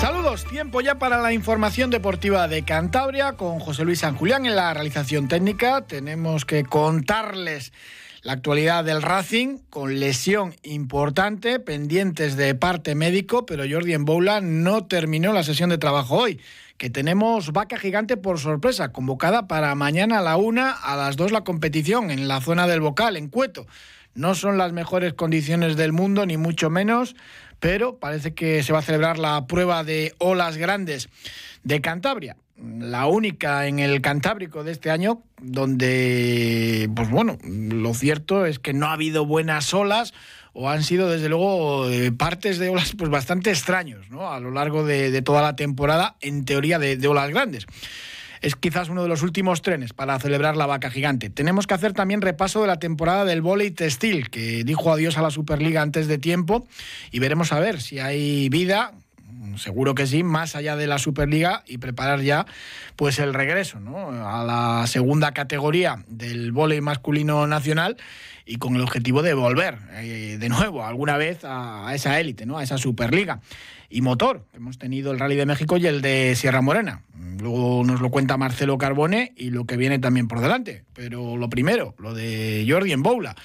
Saludos, tiempo ya para la información deportiva de Cantabria con José Luis San Julián en la realización técnica. Tenemos que contarles la actualidad del Racing con lesión importante, pendientes de parte médico, pero Jordi Emboula no terminó la sesión de trabajo hoy. Que tenemos vaca gigante por sorpresa, convocada para mañana a la una, a las dos la competición en la zona del Bocal, en Cueto. No son las mejores condiciones del mundo, ni mucho menos pero parece que se va a celebrar la prueba de olas grandes de Cantabria. La única en el Cantábrico de este año donde, pues bueno, lo cierto es que no ha habido buenas olas o han sido desde luego eh, partes de olas pues bastante extraños ¿no? a lo largo de, toda la temporada, en teoría de olas grandes es quizás uno de los últimos trenes para celebrar la vaca gigante. Tenemos que hacer también repaso de la temporada del vóley textil, que dijo adiós a la Superliga antes de tiempo, y veremos a ver si hay vida, seguro que sí, más allá de la Superliga y preparar ya pues el regreso a la segunda categoría del vóley masculino nacional y con el objetivo de volver eh, de nuevo alguna vez a, a esa élite, ¿no? a esa Superliga y motor. Hemos tenido el Rally de México y el de Sierra Morena. Luego nos lo cuenta Marcelo Carbone y lo que viene también por delante. Pero lo primero, lo de Jordi en Boula.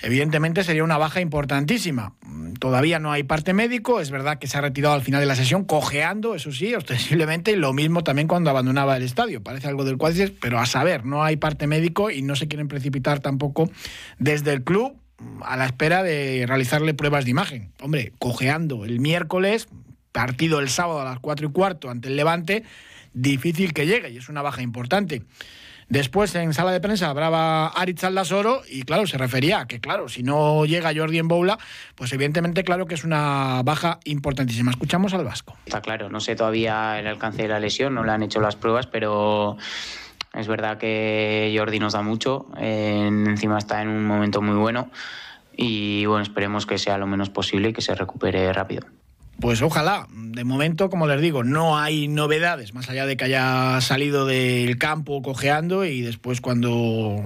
Evidentemente sería una baja importantísima. Todavía no hay parte médico, es verdad que se ha retirado al final de la sesión, cojeando, eso sí, ostensiblemente, y lo mismo también cuando abandonaba el estadio. Parece algo del cuádriceps, pero a saber, no hay parte médico y no se quieren precipitar tampoco desde el club a la espera de realizarle pruebas de imagen. Hombre, cojeando el miércoles, partido el sábado a las 4 y cuarto ante el Levante, difícil que llegue y es una baja importante. Después en sala de prensa hablaba Aritz Aldasoro y claro, se refería a que claro, si no llega Jordi en Boula, pues evidentemente claro que es una baja importantísima. Escuchamos al Vasco. Está claro, no sé todavía el alcance de la lesión, no le han hecho las pruebas, pero es verdad que Jordi nos da mucho, encima está en un momento muy bueno y bueno, esperemos que sea lo menos posible y que se recupere rápido. Pues ojalá. De momento, como les digo, no hay novedades, más allá de que haya salido del campo cojeando y después cuando,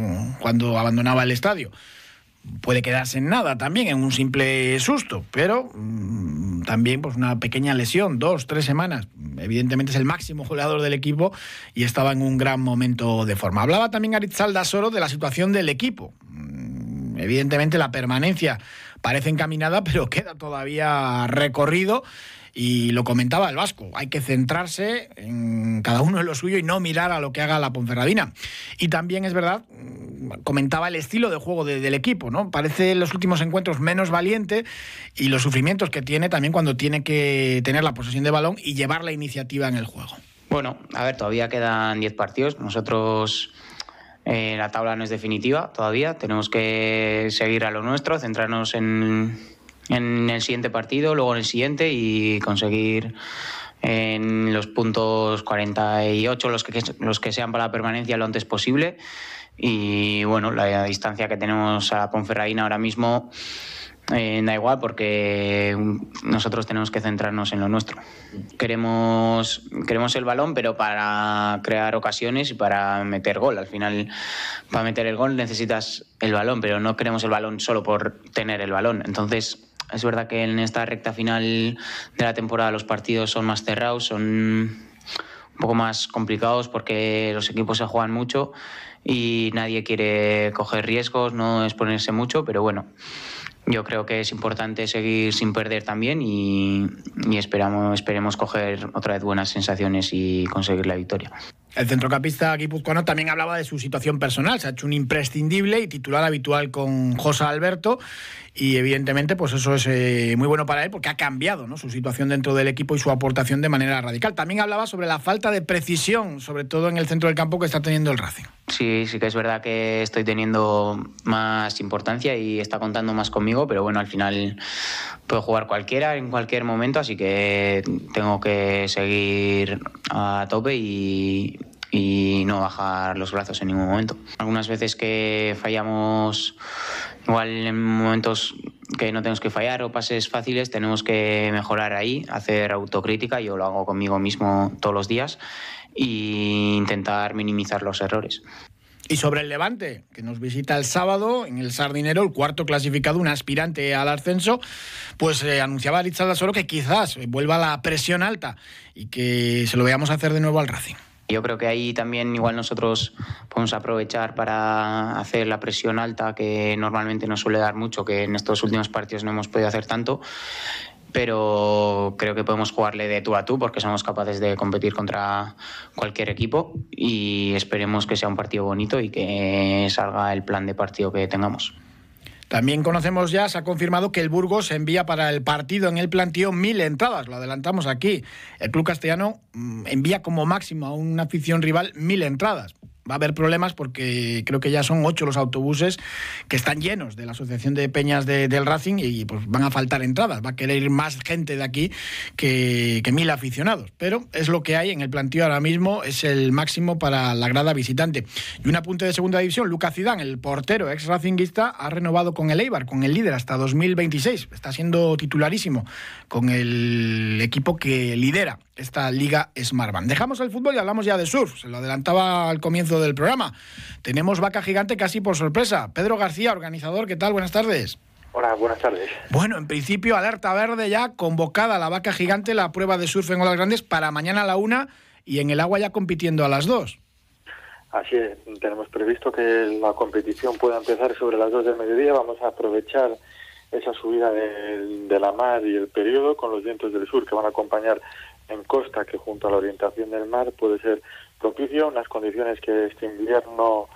cuando abandonaba el estadio puede quedarse en nada también, en un simple susto, pero mm, también pues una pequeña lesión, dos, tres semanas. Evidentemente es el máximo goleador del equipo y estaba en un gran momento de forma. Hablaba también Aritzalda Soro de la situación del equipo. Mm, evidentemente la permanencia parece encaminada, pero queda todavía recorrido y lo comentaba el Vasco, hay que centrarse en cada uno en lo suyo y no mirar a lo que haga la Ponferradina. Y también es verdad, mm, comentaba el estilo de juego del equipo, ¿no? Parece en los últimos encuentros menos valiente y los sufrimientos que tiene también cuando tiene que tener la posesión de balón y llevar la iniciativa en el juego. Bueno, a ver, todavía quedan 10 partidos. Nosotros eh, la tabla no es definitiva todavía. Tenemos que seguir a lo nuestro, centrarnos en, en el siguiente partido, luego en el siguiente y conseguir en los puntos 48 los que, los que sean para la permanencia lo antes posible. Y bueno, la distancia que tenemos a la Ponferradina ahora mismo eh, da igual porque nosotros tenemos que centrarnos en lo nuestro. Queremos, queremos el balón, pero para crear ocasiones y para meter gol. Al final, para meter el gol necesitas el balón, pero no queremos el balón solo por tener el balón. Entonces, es verdad que en esta recta final de la temporada los partidos son más cerrados, son un poco más complicados porque los equipos se juegan mucho y nadie quiere coger riesgos, no exponerse mucho, pero bueno, yo creo que es importante seguir sin perder también y, esperamos, esperemos coger otra vez buenas sensaciones y conseguir la victoria. El centrocampista guipuzcoano también hablaba de su situación personal, se ha hecho un imprescindible y titular habitual con José Alberto y evidentemente pues eso es eh, muy bueno para él porque ha cambiado su situación dentro del equipo y su aportación de manera radical. También hablaba sobre la falta de precisión, sobre todo en el centro del campo que está teniendo el Racing. Sí, sí que es verdad que estoy teniendo más importancia y está contando más conmigo, pero bueno, al final puedo jugar cualquiera en cualquier momento, así que tengo que seguir a tope y, no bajar los brazos en ningún momento. Algunas veces que fallamos, igual en momentos que no tenemos que fallar o pases fáciles, tenemos que mejorar ahí, hacer autocrítica, yo lo hago conmigo mismo todos los días e intentar minimizar los errores. Y sobre el Levante, que nos visita el sábado en el Sardinero, el cuarto clasificado, un aspirante al ascenso, pues eh, anunciaba Richard Solo que quizás vuelva la presión alta y que se lo veamos hacer de nuevo al Racing. Yo creo que ahí también igual nosotros podemos aprovechar para hacer la presión alta que normalmente nos suele dar mucho, que en estos últimos partidos no hemos podido hacer tanto pero creo que podemos jugarle de tú a tú porque somos capaces de competir contra cualquier equipo y esperemos que sea un partido bonito y que salga el plan de partido que tengamos. También conocemos ya, se ha confirmado que el Burgos envía para el partido en el plantío mil entradas, lo adelantamos aquí. El club castellano mm, envía como máximo a una afición rival mil entradas va a haber problemas porque creo que ya son ocho los autobuses que están llenos de la Asociación de Peñas del Racing y pues van a faltar entradas. Va a querer ir más gente de aquí que, mil aficionados. Pero es lo que hay en el plantío ahora mismo, es el máximo para la grada visitante. Y un apunte de segunda división, Lucas Zidán, el portero ex racinguista, ha renovado con el Eibar, con el líder hasta 2026. Está siendo titularísimo con el equipo que lidera esta Liga Smartbank. Dejamos el fútbol y hablamos ya de surf. Se lo adelantaba al comienzo del programa. Tenemos vaca gigante casi por sorpresa. Pedro García, organizador, ¿qué tal? Buenas tardes. Hola, buenas tardes. Bueno, en principio, alerta verde ya, convocada la vaca gigante, la prueba de surf en olas grandes para mañana a la una y en el agua ya compitiendo a las dos. Así es, tenemos previsto que la competición pueda empezar sobre las dos del mediodía. Vamos a aprovechar esa subida de, de la mar y el periodo con los vientos del sur que van a acompañar en costa, que junto a la orientación del mar puede ser propicio, unas condiciones que este invierno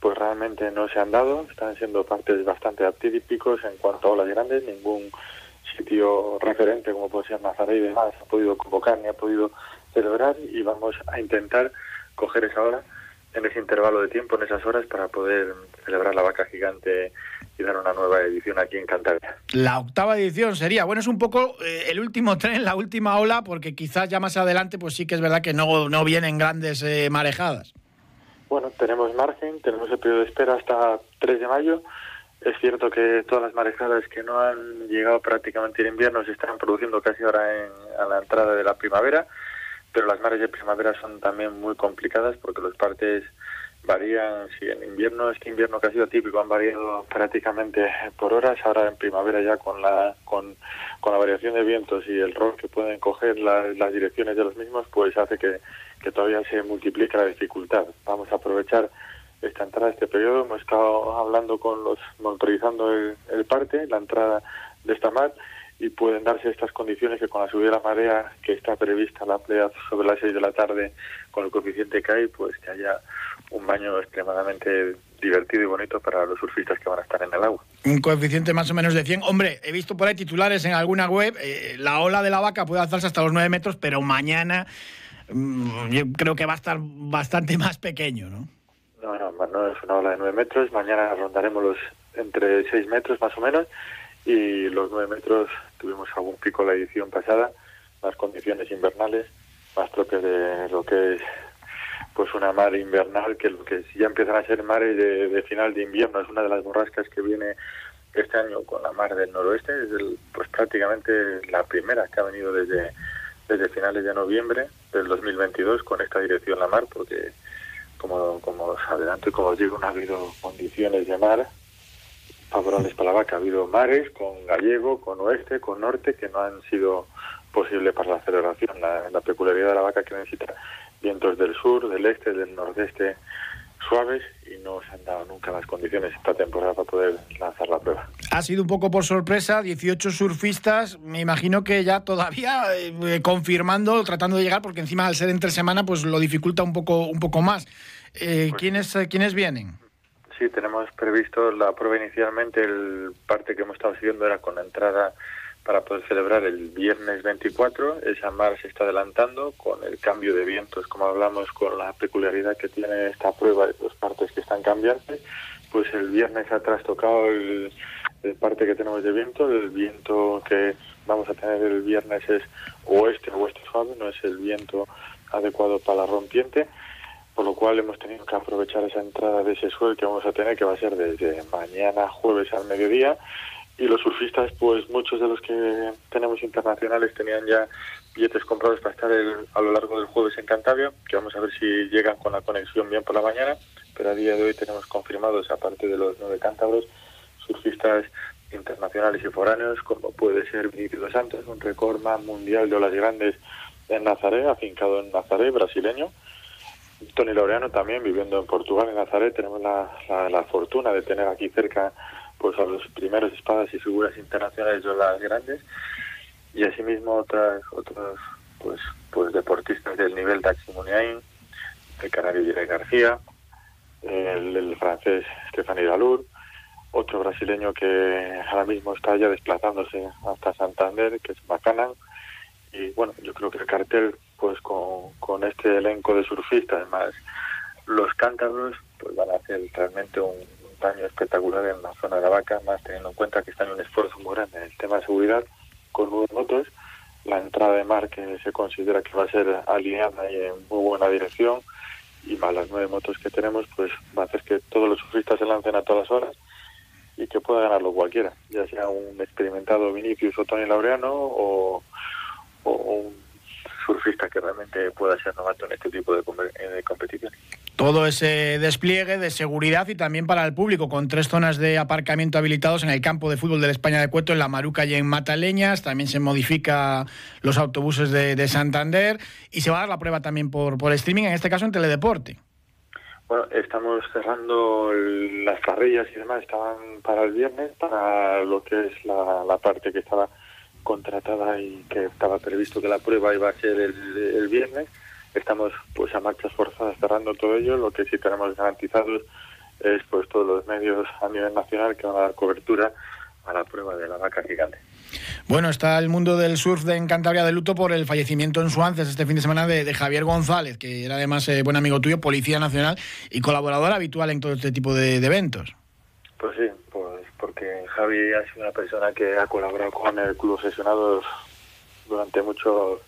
pues realmente no se han dado, están siendo partes bastante atípicos en cuanto a olas grandes, ningún sitio referente como puede ser Nazaré y demás ha podido convocar ni ha podido celebrar. Y vamos a intentar coger esa hora en ese intervalo de tiempo, en esas horas, para poder celebrar la vaca gigante y dar una nueva edición aquí en Cantabria. La octava edición sería, bueno, es un poco eh, el último tren, la última ola, porque quizás ya más adelante, pues sí que es verdad que no, no vienen grandes eh, marejadas. Bueno, tenemos margen, tenemos el periodo de espera hasta 3 de mayo. Es cierto que todas las marejadas que no han llegado prácticamente en invierno se están produciendo casi ahora en, a la entrada de la primavera, pero las mares de primavera son también muy complicadas porque los partes varían, si en invierno, este invierno que ha sido típico, han variado prácticamente por horas, ahora en primavera ya con la, con, con la variación de vientos y el rol que pueden coger las direcciones de los mismos, pues hace que, que todavía se multiplique la dificultad. Vamos a aprovechar esta entrada, este periodo, hemos estado hablando con los, monitorizando el, el parte, la entrada de esta mar, y pueden darse estas condiciones que con la subida de la marea que está prevista la playa sobre las 6 de la tarde con el coeficiente que hay, pues que haya un baño extremadamente divertido y bonito para los surfistas que van a estar en el agua. Un coeficiente más o menos de 100. Hombre, he visto por ahí titulares en alguna web, eh, la ola de la vaca puede alzarse hasta los 9 metros, pero mañana mm, yo creo que va a estar bastante más pequeño, ¿no? No, no, no es una ola de 9 metros, mañana rondaremos los entre 6 metros más o menos y los 9 metros tuvimos algún pico la edición pasada, las condiciones invernales más propias de lo que es pues una mar invernal que lo que ya empiezan a ser mares de, final de invierno. Es una de las borrascas que viene este año con la mar del noroeste. Es pues prácticamente la primera que ha venido desde desde finales de noviembre del 2022 con esta dirección la mar porque como como os adelanto y como os digo no ha habido condiciones de mar favorables para la vaca. Ha habido mares con gallego, con oeste, con norte, que no han sido posibles para la celebración. La, peculiaridad de la vaca que necesita vientos del sur, del este, del nordeste suaves y no se han dado nunca las condiciones esta temporada para poder lanzar la prueba. Ha sido un poco por sorpresa, 18 surfistas, me imagino que ya todavía eh, confirmando, tratando de llegar, porque encima al ser entre semana pues lo dificulta un poco, un poco más. Eh, pues ¿quiénes, eh, ¿Quiénes vienen? Sí, tenemos previsto la prueba inicialmente, el parte que hemos estado siguiendo era con la entrada para poder celebrar el viernes 24. Esa mar se está adelantando con el cambio de vientos, como hablamos, con la peculiaridad que tiene esta prueba de dos partes que están cambiantes. Pues el viernes ha trastocado el, el parte que tenemos de viento. El viento que vamos a tener el viernes es oeste o oeste suave, no es el viento adecuado para la rompiente por lo cual hemos tenido que aprovechar esa entrada de ese suelo que vamos a tener, que va a ser desde mañana jueves al mediodía, y los surfistas, pues muchos de los que tenemos internacionales tenían ya billetes comprados para estar a lo largo del jueves en Cantabria, que vamos a ver si llegan con la conexión bien por la mañana, pero a día de hoy tenemos confirmados, aparte de los nueve cántabros, surfistas internacionales y foráneos, como puede ser Vinicius Santos, un recordman mundial de olas grandes en Nazaré, afincado en Nazaré, brasileño. Tony Laureano también, viviendo en Portugal, en Nazaré. Tenemos la, la, fortuna de tener aquí cerca pues a los primeros espadas y figuras internacionales de olas grandes. Y asimismo otras, otros pues, pues deportistas del nivel de Muniain, el canario Jiré García, el, francés Stéphane Dalur, otro brasileño que ahora mismo está ya desplazándose hasta Santander, que es Macanan. Y bueno, yo creo que el cartel, pues con, con este elenco de surfistas, además los cántabros, pues van a hacer realmente un, daño espectacular en la zona de la vaca, más teniendo en cuenta que están en un esfuerzo muy grande en el tema de seguridad con nuevos motos. La entrada de mar que se considera que va a ser alineada y en muy buena dirección, y más las nueve motos que tenemos, pues va a hacer que todos los surfistas se lancen a todas horas y que pueda ganarlo cualquiera, ya sea un experimentado Vinicius o Tony Laureano o, un surfista que realmente pueda ser novato en este tipo de, de competiciones. Todo ese despliegue de seguridad y también para el público, con tres zonas de aparcamiento habilitados en el campo de fútbol de la España de Cueto, en La Maruca y en Mataleñas. También se modifica los autobuses de, de Santander y se va a dar la prueba también por, por streaming, en este caso en Teledeporte. Bueno, estamos cerrando las carrillas y demás, estaban para el viernes, para lo que es la, parte que estaba contratada y que estaba previsto que la prueba iba a ser el, viernes. Estamos pues a marchas forzadas cerrando todo ello, lo que sí tenemos garantizados es pues todos los medios a nivel nacional que van a dar cobertura a la prueba de la vaca gigante. Bueno, está el mundo del surf de Cantabria de luto por el fallecimiento en Suances este fin de semana de, Javier González, que era además eh, buen amigo tuyo, policía nacional y colaborador habitual en todo este tipo de, eventos. Pues sí, pues porque Javi ha sido una persona que ha colaborado con el Club Sesionados durante muchos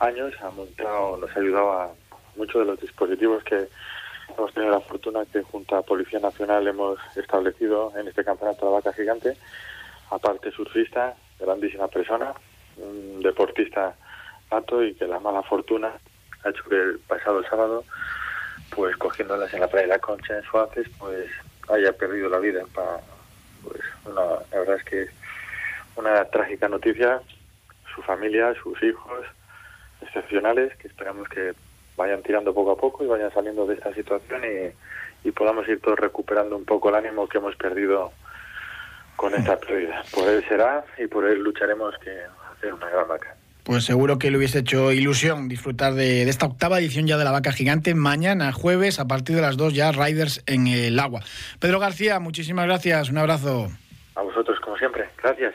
años, ha montado, nos ha ayudado a muchos de los dispositivos que hemos tenido la fortuna que junto a Policía Nacional hemos establecido en este campeonato de la vaca gigante, aparte surfista, grandísima persona, un deportista nato y que la mala fortuna ha hecho que el pasado sábado, pues cogiéndolas en la playa de la Concha en Suárez, pues haya perdido la vida. Pues la verdad es que una trágica noticia, su familia, sus hijos excepcionales, que esperamos que vayan tirando poco a poco y vayan saliendo de esta situación y, y podamos ir todos recuperando un poco el ánimo que hemos perdido con esta pérdida. Por él será y por él lucharemos que hacer una gran vaca. Pues seguro que le hubiese hecho ilusión disfrutar de, esta octava edición ya de la Vaca Gigante. Mañana, jueves, a partir de las dos ya Riders en el agua. Pedro García, muchísimas gracias. Un abrazo. A vosotros, como siempre. Gracias.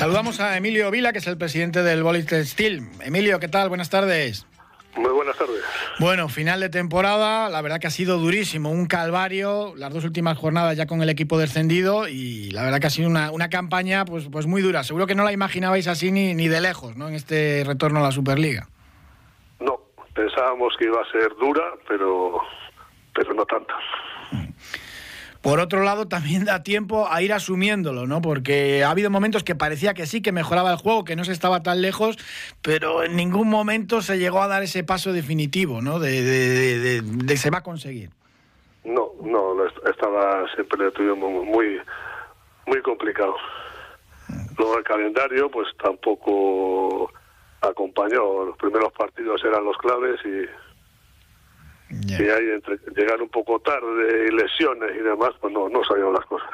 Saludamos a Emilio Vila, que es el presidente del Bolit Steel. Emilio, ¿qué tal? Buenas tardes. Muy buenas tardes. Bueno, final de temporada, la verdad que ha sido durísimo, un calvario, las dos últimas jornadas ya con el equipo descendido y la verdad que ha sido una, campaña pues, pues muy dura. Seguro que no la imaginabais así ni, ni de lejos, ¿no? En este retorno a la Superliga. No, pensábamos que iba a ser dura, pero, pero no tanto. Por otro lado, también da tiempo a ir asumiéndolo, ¿no? Porque ha habido momentos que parecía que sí, que mejoraba el juego, que no se estaba tan lejos, pero en ningún momento se llegó a dar ese paso definitivo, ¿no? De, de, se va a conseguir. No, no, estaba siempre muy, muy complicado. Luego el calendario, pues tampoco acompañó. Los primeros partidos eran los claves y y ahí entre llegar un poco tarde y lesiones y demás, pues no, no salieron las cosas.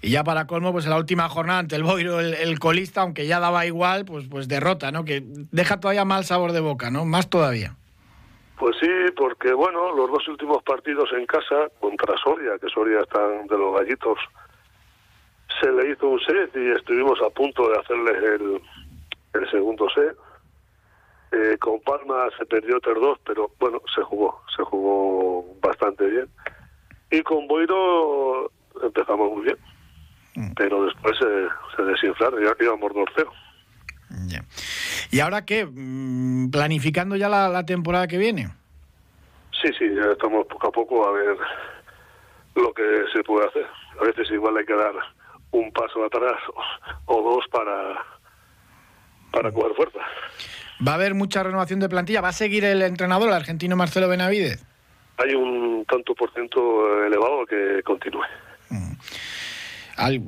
Y ya para colmo, pues en la última jornada ante el Boiro, el, colista, aunque ya daba igual, pues, pues derrota, ¿no? Que deja todavía mal sabor de boca, ¿no? Más todavía. Pues sí, porque bueno, los dos últimos partidos en casa contra Soria, que Soria están de los gallitos, se le hizo un set y estuvimos a punto de hacerles el, el segundo set. Eh, con Palma se perdió 3-2, pero bueno, se jugó, se jugó bastante bien. Y con Boiro empezamos muy bien, mm. pero después se, se desinflaron, ya íbamos 2-0. ¿Y ahora qué? Mm, ¿Planificando ya la, temporada que viene? Sí, sí, ya estamos poco a poco a ver lo que se puede hacer. A veces igual hay que dar un paso atrás o, dos para, para coger fuerza. ¿Va a haber mucha renovación de plantilla? ¿Va a seguir el entrenador, el argentino Marcelo Benavides? Hay un tanto por ciento elevado que continúe. Mm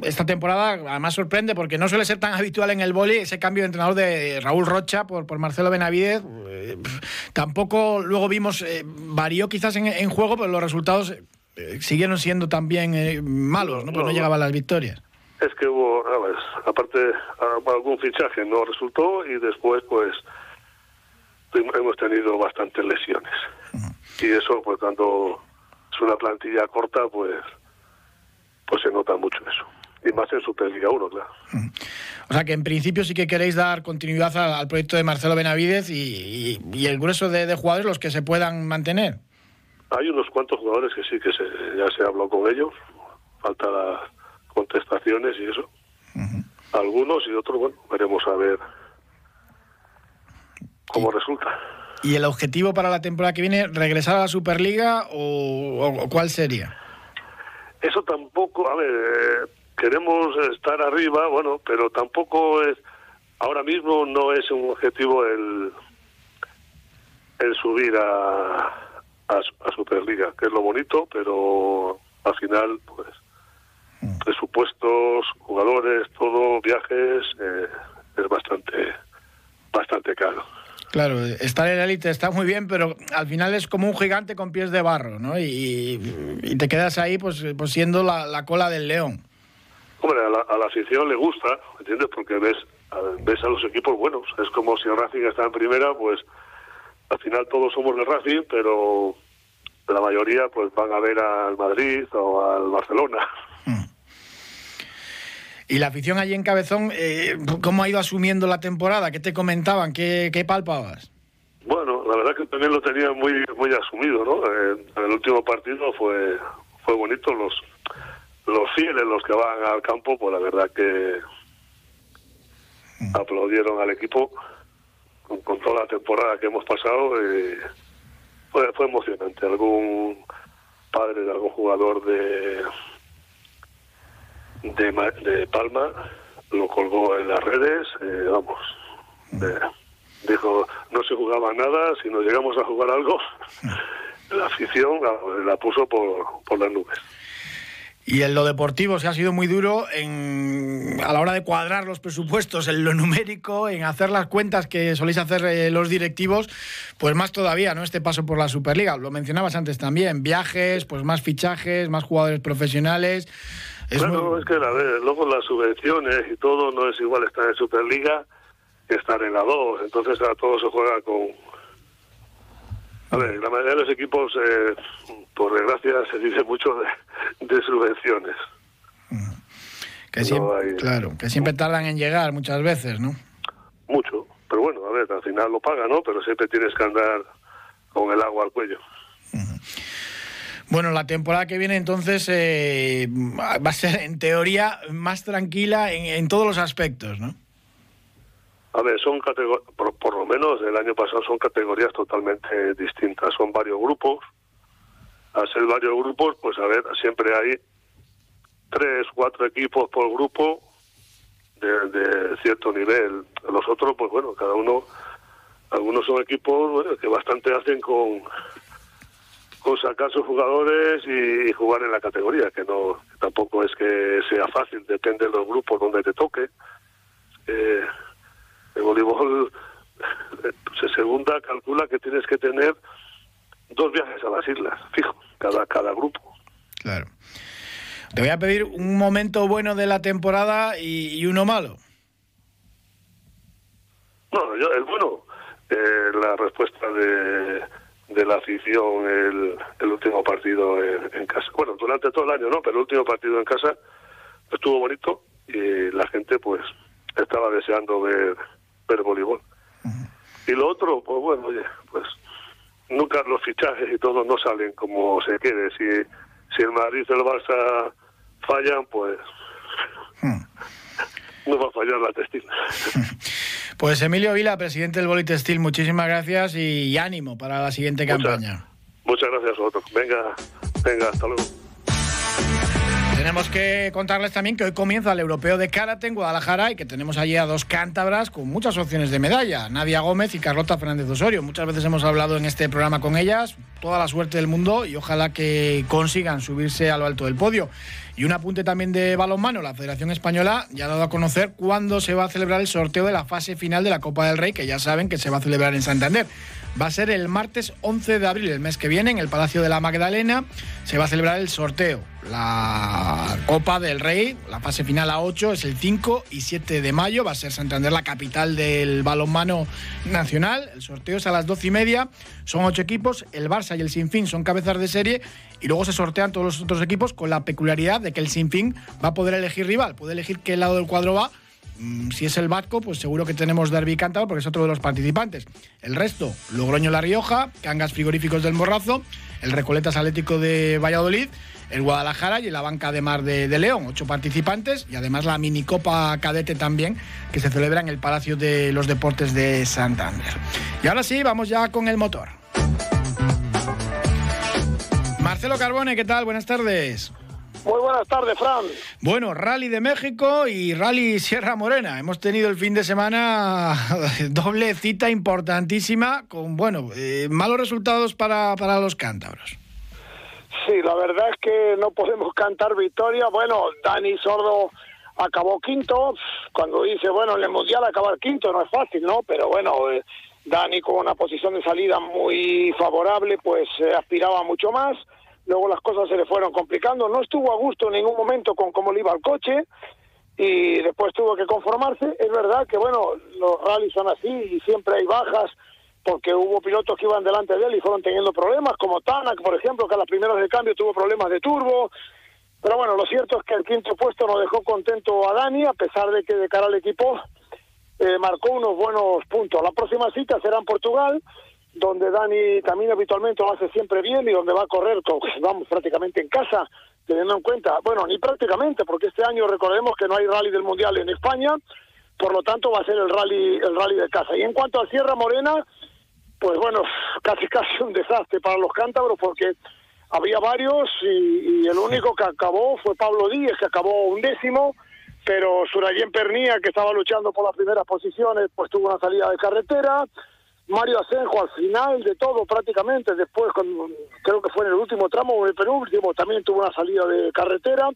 esta temporada además sorprende porque no suele ser tan habitual en el vóley ese cambio de entrenador de Raúl Rocha por, por Marcelo Benavidez. Eh, tampoco luego vimos, eh, varió quizás en, juego, pero los resultados eh, siguieron siendo también malos, ¿no? Pues no, llegaban las victorias. Es que hubo, aparte, algún fichaje no resultó y después, pues, hemos tenido bastantes lesiones. Y eso, pues, cuando es una plantilla corta, pues pues se nota mucho eso. Y más en Superliga 1, claro. O sea que en principio sí que queréis dar continuidad al, proyecto de Marcelo Benavidez y, el grueso de, jugadores los que se puedan mantener. Hay unos cuantos jugadores que sí que se, ya se habló con ellos, falta las contestaciones y eso. Algunos y otros, bueno, veremos a ver cómo resulta. ¿Y el objetivo para la temporada que viene, regresar a la Superliga o cuál sería? Eso tampoco, a ver, eh, queremos estar arriba, bueno, pero tampoco es, ahora mismo no es un objetivo el, el subir a, a, Superliga, que es lo bonito, pero al final, pues, mm. presupuestos, jugadores, todo, viajes, eh, es bastante, bastante caro. Claro, estar en la élite está muy bien, pero al final es como un gigante con pies de barro, ¿no? Y, te quedas ahí pues, pues siendo la, cola del león. Hombre, a la, afición le gusta, ¿entiendes? Porque ves a, ves a los equipos buenos. Es como si el Racing está en primera, pues al final todos somos de Racing, pero la mayoría pues van a ver al Madrid o al Barcelona. Y la afición allí en Cabezón, eh, ¿cómo ha ido asumiendo la temporada? ¿Qué te comentaban? ¿Qué, qué palpabas? Bueno, la verdad que también lo tenía muy muy asumido, ¿no? en el último partido fue fue bonito los los fieles los que van al campo, pues la verdad que mm. aplaudieron al equipo con, toda la temporada que hemos pasado. Eh, fue, fue emocionante. Algún padre de algún jugador de de, de Palma lo colgó en las redes, eh, vamos, dijo, no se jugaba nada, si nos llegamos a jugar algo, la afición la, puso por, por las nubes. Y en lo deportivo se ha sido muy duro en, a la hora de cuadrar los presupuestos, en lo numérico, en hacer las cuentas que soléis hacer eh, los directivos, pues más todavía, ¿no? Este paso por la Superliga. Lo mencionabas antes también, viajes, pues más fichajes, más jugadores profesionales. Es bueno, es que a ver, luego las subvenciones y todo no es igual estar en Superliga que estar en la 2. Entonces a todo se juega con... A ver, la mayoría de los equipos, eh, por desgracia, se dice mucho de, subvenciones. Que siempre, Claro, que siempre tardan en llegar muchas veces, ¿no? Mucho. Pero bueno, a ver, al final lo paga, ¿no? Pero siempre tienes que andar con el agua al cuello. Bueno, la temporada que viene entonces eh, va a ser en teoría más tranquila en, todos los aspectos, ¿no? A ver, son por, por lo menos el año pasado son categorías totalmente distintas. Son varios grupos. Al ser varios grupos, pues a ver, siempre hay tres, cuatro equipos por grupo de, de cierto nivel. Los otros, pues bueno, cada uno, algunos son equipos que bastante hacen con con sacar sus jugadores y, jugar en la categoría, que no tampoco es que sea fácil, depende de los grupos donde te toque. Eh, el voleibol se segunda calcula que tienes que tener dos viajes a las islas, fijo, cada, cada grupo. Claro. Te voy a pedir un momento bueno de la temporada y, uno malo. No, yo, el bueno, eh, la respuesta de de la afición el, el último partido en, casa. Bueno, durante todo el año, ¿no? Pero el último partido en casa estuvo bonito y la gente, pues, estaba deseando ver, ver voleibol. Y lo otro, pues bueno, oye, pues nunca los fichajes y todo no salen como se quiere. Si, si el Madrid y el Barça fallan, pues hmm. no va a fallar la textil. Pues Emilio Vila, presidente del Boli Textil, muchísimas gracias y ánimo para la siguiente campaña. Muchas gracias a vosotros. Venga, venga, hasta luego. Tenemos que contarles también que hoy comienza el Europeo de Karate en Guadalajara y que tenemos allí a dos cántabras con muchas opciones de medalla, Nadia Gómez y Carlota Fernández Osorio. Muchas veces hemos hablado en este programa con ellas, toda la suerte del mundo y ojalá que consigan subirse a lo alto del podio. Y un apunte también de balonmano, la Federación Española ya ha dado a conocer cuándo se va a celebrar el sorteo de la fase final de la Copa del Rey, que ya saben que se va a celebrar en Santander va a ser el martes 11 de abril, el mes que viene, en el Palacio de la Magdalena. Se va a celebrar el sorteo. La Copa del Rey, la fase final a 8, es el 5 y 7 de mayo. Va a ser Santander la capital del balonmano nacional. El sorteo es a las 12 y media. Son ocho equipos. El Barça y el Sinfín son cabezas de serie. Y luego se sortean todos los otros equipos con la peculiaridad de que el Sinfín va a poder elegir rival. Puede elegir qué lado del cuadro va Mm, si es el Vasco, pues seguro que tenemos Derby cantado porque es otro de los participantes. El resto, Logroño La Rioja, Cangas Frigoríficos del Morrazo, el Recoletas Atlético de Valladolid, el Guadalajara y la Banca de Mar de, León. Ocho participantes y además la minicopa cadete también que se celebra en el Palacio de los Deportes de Santander. Y ahora sí, vamos ya con el motor. Marcelo Carbone, ¿qué tal? Buenas tardes. Muy buenas tardes, Fran. Bueno, Rally de México y Rally Sierra Morena. Hemos tenido el fin de semana doble cita importantísima con, bueno, eh, malos resultados para, para los cántabros. Sí, la verdad es que no podemos cantar victoria. Bueno, Dani Sordo acabó quinto. Cuando dice, bueno, en el Mundial acabar quinto no es fácil, ¿no? Pero bueno, eh, Dani con una posición de salida muy favorable, pues eh, aspiraba mucho más luego las cosas se le fueron complicando, no estuvo a gusto en ningún momento con cómo le iba el coche y después tuvo que conformarse. Es verdad que, bueno, los rallies son así y siempre hay bajas porque hubo pilotos que iban delante de él y fueron teniendo problemas, como Tanak, por ejemplo, que a las primeras de cambio tuvo problemas de turbo. Pero bueno, lo cierto es que el quinto puesto no dejó contento a Dani, a pesar de que de cara al equipo eh, marcó unos buenos puntos. La próxima cita será en Portugal donde Dani también habitualmente lo hace siempre bien y donde va a correr, vamos, prácticamente en casa, teniendo en cuenta, bueno, ni prácticamente, porque este año recordemos que no hay rally del Mundial en España, por lo tanto va a ser el rally, el rally de casa. Y en cuanto a Sierra Morena, pues bueno, casi casi un desastre para los cántabros porque había varios y, el único que acabó fue Pablo Díez, que acabó un décimo, pero Surayén Pernía, que estaba luchando por las primeras posiciones, pues tuvo una salida de carretera, Mario Asenjo al final de todo prácticamente, después con, creo que fue en el último tramo o el penúltimo, también tuvo una salida de carretera.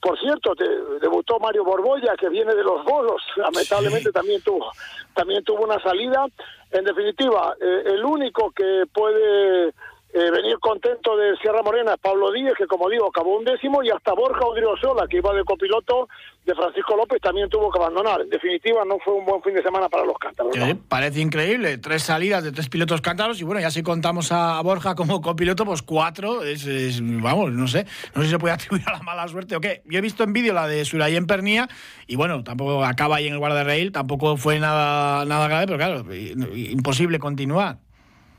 Por cierto, debutó Mario Borbolla, que viene de los bolos, lamentablemente también tuvo también tuvo una salida. En definitiva, eh, el único que puede eh, venir contento de Sierra Morena es Pablo Díez, que como digo, acabó un décimo, y hasta Borja Odriozola, que iba de copiloto de Francisco López, también tuvo que abandonar. En definitiva, no fue un buen fin de semana para los cántaros. Parece increíble, tres salidas de tres pilotos cántaros, y bueno, ya si contamos a Borja como copiloto, pues cuatro, es, vamos, no sé, no sé si se puede atribuir a la mala suerte o qué. Yo he visto en vídeo la de en Pernía, y bueno, tampoco acaba ahí en el guardarrail, tampoco fue nada, nada grave, pero claro, imposible continuar.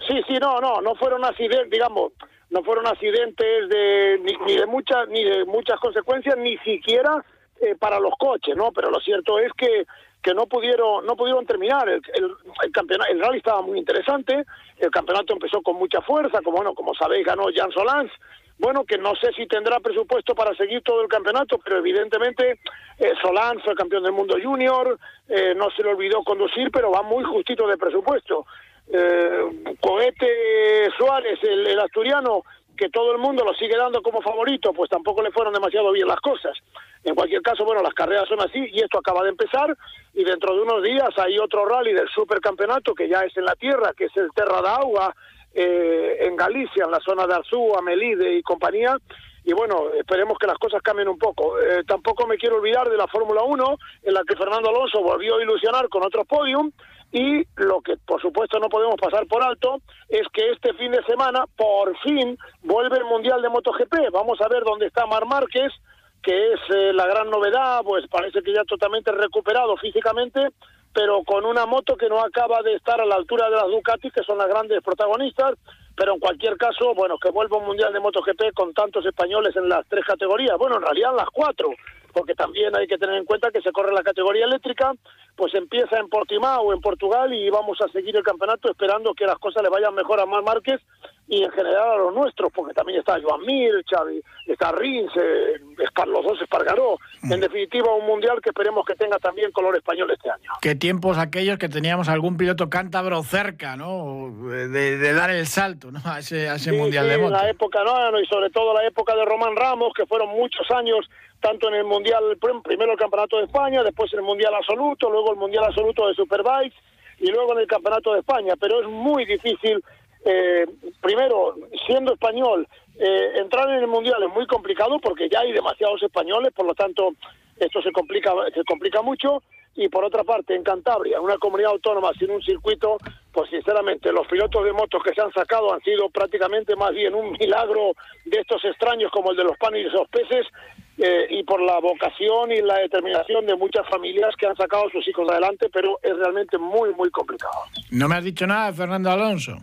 Sí, sí, no, no, no fueron accidentes, digamos, no fueron accidentes de ni, de muchas ni de muchas consecuencias, ni siquiera eh, para los coches, ¿no? Pero lo cierto es que que no pudieron no pudieron terminar. El, el, campeonato el rally estaba muy interesante el campeonato empezó con mucha fuerza como bueno como sabéis ganó Jan Solans. Bueno que no sé si tendrá presupuesto para seguir todo el campeonato pero evidentemente eh, fue campeón del mundo junior eh, no se le olvidó conducir pero va muy justito de presupuesto eh, Cohete Suárez, el, asturiano, que todo el mundo lo sigue dando como favorito, pues tampoco le fueron demasiado bien las cosas. En cualquier caso, bueno, las carreras son así y esto acaba de empezar y dentro de unos días hay otro rally del supercampeonato que ya es en la tierra, que es el Terra da Agua eh, en Galicia, en la zona de Arzúa, Melide y compañía. Y bueno, esperemos que las cosas cambien un poco. Eh, tampoco me quiero olvidar de la Fórmula 1, en la que Fernando Alonso volvió a ilusionar con otro podium Y lo que por supuesto no podemos pasar por alto es que este fin de semana por fin vuelve el Mundial de MotoGP. Vamos a ver dónde está Mar Márquez, que es eh, la gran novedad, pues parece que ya totalmente recuperado físicamente, pero con una moto que no acaba de estar a la altura de las Ducati, que son las grandes protagonistas, pero en cualquier caso, bueno, que vuelva un Mundial de MotoGP con tantos españoles en las tres categorías, bueno, en realidad las cuatro, porque también hay que tener en cuenta que se corre la categoría eléctrica, pues empieza en Portimao, en Portugal, y vamos a seguir el campeonato esperando que las cosas le vayan mejor a Mar Márquez y en general a los nuestros, porque también está Joan Mir, Xavi, está Rins, eh, los dos Espargaró. Mm. En definitiva, un mundial que esperemos que tenga también color español este año. Qué tiempos aquellos que teníamos algún piloto cántabro cerca, ¿no? De, dar el salto, ¿no? A ese, a ese mundial de moto. la época, ¿no? Y sobre todo la época de Román Ramos, que fueron muchos años tanto en el Mundial, primero el Campeonato de España, después en el Mundial Absoluto, luego el Mundial Absoluto de Superbikes y luego en el Campeonato de España. Pero es muy difícil eh, primero, siendo español, eh, entrar en el mundial es muy complicado porque ya hay demasiados españoles, por lo tanto, esto se complica, se complica mucho. Y por otra parte, en Cantabria, una comunidad autónoma sin un circuito, pues sinceramente, los pilotos de motos que se han sacado han sido prácticamente más bien un milagro de estos extraños como el de los panes y los peces, eh, y por la vocación y la determinación de muchas familias que han sacado a sus hijos adelante, pero es realmente muy, muy complicado. No me has dicho nada, Fernando Alonso.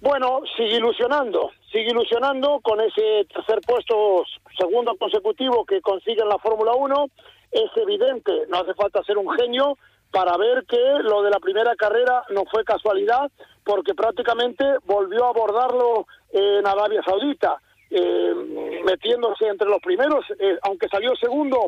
Bueno, sigue ilusionando, sigue ilusionando con ese tercer puesto segundo consecutivo que consigue en la Fórmula 1. Es evidente, no hace falta ser un genio para ver que lo de la primera carrera no fue casualidad, porque prácticamente volvió a abordarlo en Arabia Saudita. Eh, metiéndose entre los primeros, eh, aunque salió segundo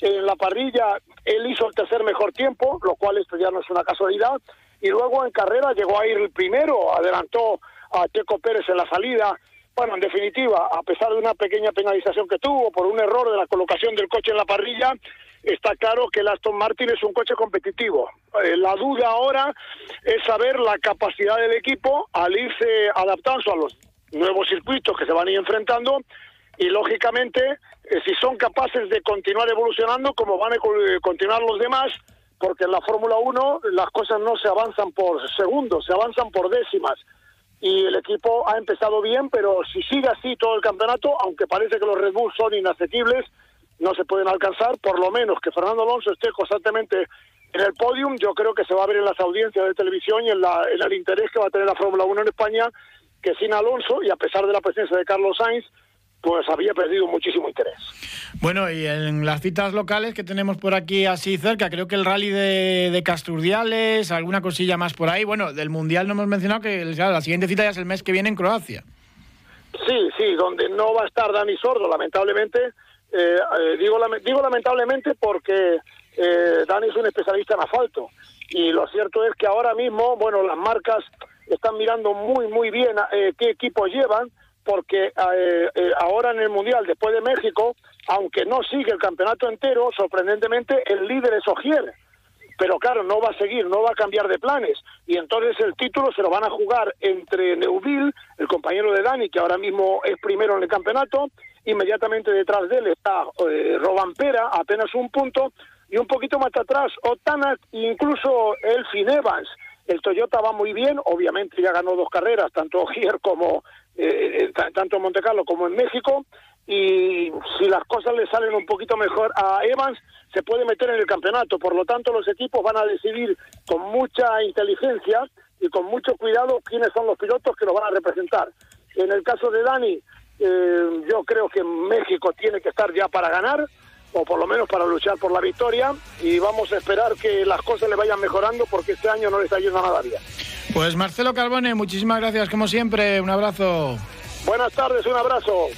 en la parrilla, él hizo el tercer mejor tiempo, lo cual esto ya no es una casualidad, y luego en carrera llegó a ir el primero, adelantó a Checo Pérez en la salida. Bueno, en definitiva, a pesar de una pequeña penalización que tuvo por un error de la colocación del coche en la parrilla, está claro que el Aston Martin es un coche competitivo. Eh, la duda ahora es saber la capacidad del equipo al irse adaptando a los nuevos circuitos que se van a ir enfrentando y lógicamente eh, si son capaces de continuar evolucionando como van a continuar los demás porque en la Fórmula 1 las cosas no se avanzan por segundos, se avanzan por décimas. Y el equipo ha empezado bien, pero si sigue así todo el campeonato, aunque parece que los Red Bull son inaccesibles, no se pueden alcanzar, por lo menos que Fernando Alonso esté constantemente en el podium, yo creo que se va a ver en las audiencias de televisión y en, en el interés que va a tener la Fórmula 1 en España, que sin Alonso y a pesar de la presencia de Carlos Sainz, pues había perdido muchísimo interés. Bueno, y en las citas locales que tenemos por aquí así cerca, creo que el rally de, de Casturdiales, alguna cosilla más por ahí. Bueno, del Mundial no hemos mencionado que la siguiente cita ya es el mes que viene en Croacia. Sí, sí, donde no va a estar Dani Sordo, lamentablemente. Eh, eh, digo, digo lamentablemente porque eh, Dani es un especialista en asfalto. Y lo cierto es que ahora mismo, bueno, las marcas están mirando muy, muy bien qué equipos llevan porque eh, eh, ahora en el Mundial, después de México, aunque no sigue el campeonato entero, sorprendentemente el líder es Ogier. Pero claro, no va a seguir, no va a cambiar de planes. Y entonces el título se lo van a jugar entre Neuville, el compañero de Dani, que ahora mismo es primero en el campeonato, inmediatamente detrás de él está eh, Robampera, apenas un punto, y un poquito más atrás Otanak e incluso Elfin Evans. El Toyota va muy bien, obviamente ya ganó dos carreras, tanto Ogier como eh, eh tanto en Monte Carlo como en México, y si las cosas le salen un poquito mejor a Evans, se puede meter en el campeonato. Por lo tanto, los equipos van a decidir con mucha inteligencia y con mucho cuidado quiénes son los pilotos que lo van a representar. En el caso de Dani, eh, yo creo que México tiene que estar ya para ganar, o por lo menos para luchar por la victoria, y vamos a esperar que las cosas le vayan mejorando porque este año no le está yendo nada bien. Pues Marcelo Carbone, muchísimas gracias como siempre, un abrazo. Buenas tardes, un abrazo.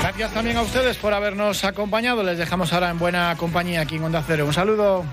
Gracias también a ustedes por habernos acompañado. Les dejamos ahora en buena compañía aquí en Onda Cero. Un saludo.